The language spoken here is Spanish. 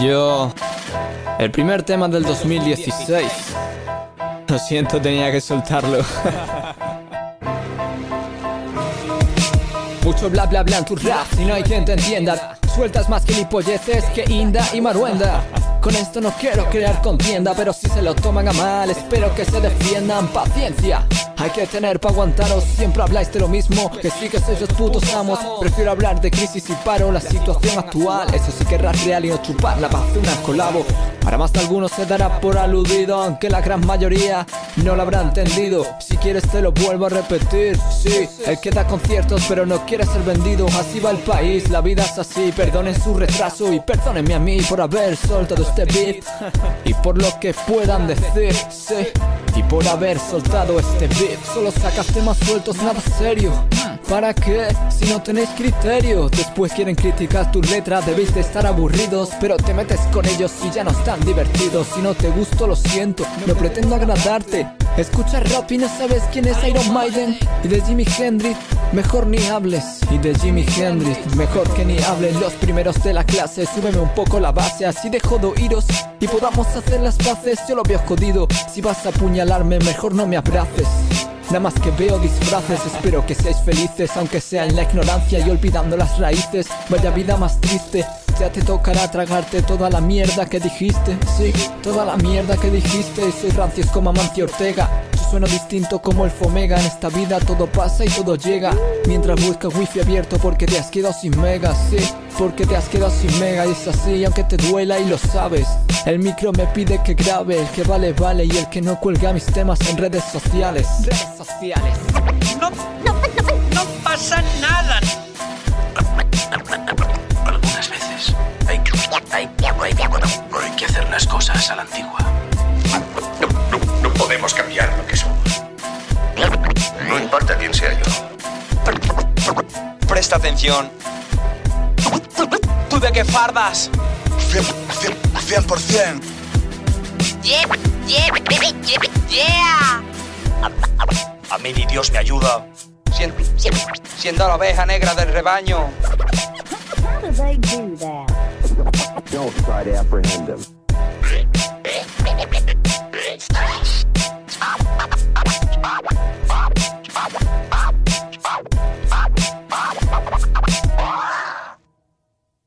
Yo. El primer tema del 2016. Lo siento, tenía que soltarlo. Mucho bla bla bla en tu rap y no hay quien te entienda. Sueltas más gilipolleces que Inda y Maruenda. Con esto no quiero crear contienda, pero si se lo toman a mal, espero que se defiendan. Paciencia, hay que tener para aguantaros. Siempre habláis de lo mismo, que sí que sois los putos amos. Prefiero hablar de crisis y paro, la situación actual. Eso sí que es real y no chupar la paz de una colabo. Para más de algunos se dará por aludido, aunque la gran mayoría no lo habrá entendido. Si quieres te lo vuelvo a repetir. Sí, el que da conciertos pero no quiere ser vendido. Así va el país, la vida es así. Perdonen su retraso y perdónenme a mí por haber soltado este beat. Y por lo que puedan decir, sí. Y por haber soltado este beat, solo sacas temas sueltos, nada serio. ¿Para qué? Si no tenéis criterio. Después quieren criticar tu letra, debéis de estar aburridos. Pero te metes con ellos y ya no están divertidos. Si no te gusto, lo siento, no pretendo agradarte. Escucha rap y no sabes quién es Iron Maiden. Y de Jimi Hendrix, mejor ni hables. Y de Jimi Hendrix, mejor que ni hablen los primeros de la clase. Súbeme un poco la base, así dejo de oíros. Y podamos hacer las paces. Yo lo veo jodido. Si vas a apuñalarme, mejor no me abraces. Nada más que veo disfraces, espero que seáis felices, aunque sea en la ignorancia y olvidando las raíces. Vaya vida más triste, ya te tocará tragarte toda la mierda que dijiste. Sí, toda la mierda que dijiste. Soy rancios como Amancio Ortega. Yo sueno distinto como el Fomega. En esta vida todo pasa y todo llega. Mientras buscas wifi abierto porque te has quedado sin megas, sí. Porque te has quedado sin mega y es así, aunque te duela y lo sabes. El micro me pide que grabe, el que vale, vale. Y el que no cuelga mis temas en redes sociales. Redes sociales. No, no, no, no pasa nada. Hay, hay que hacer las cosas a la antigua. No, no, no podemos cambiar lo que somos. No importa quién sea yo. Presta atención. ¿Tú de qué fardas? 100%. 100%. Yeah, yeah, baby, yeah, yeah. A mí ni Dios me ayuda. Siendo, siendo la oveja negra del rebaño. How do they do that? Don't try to apprehend him.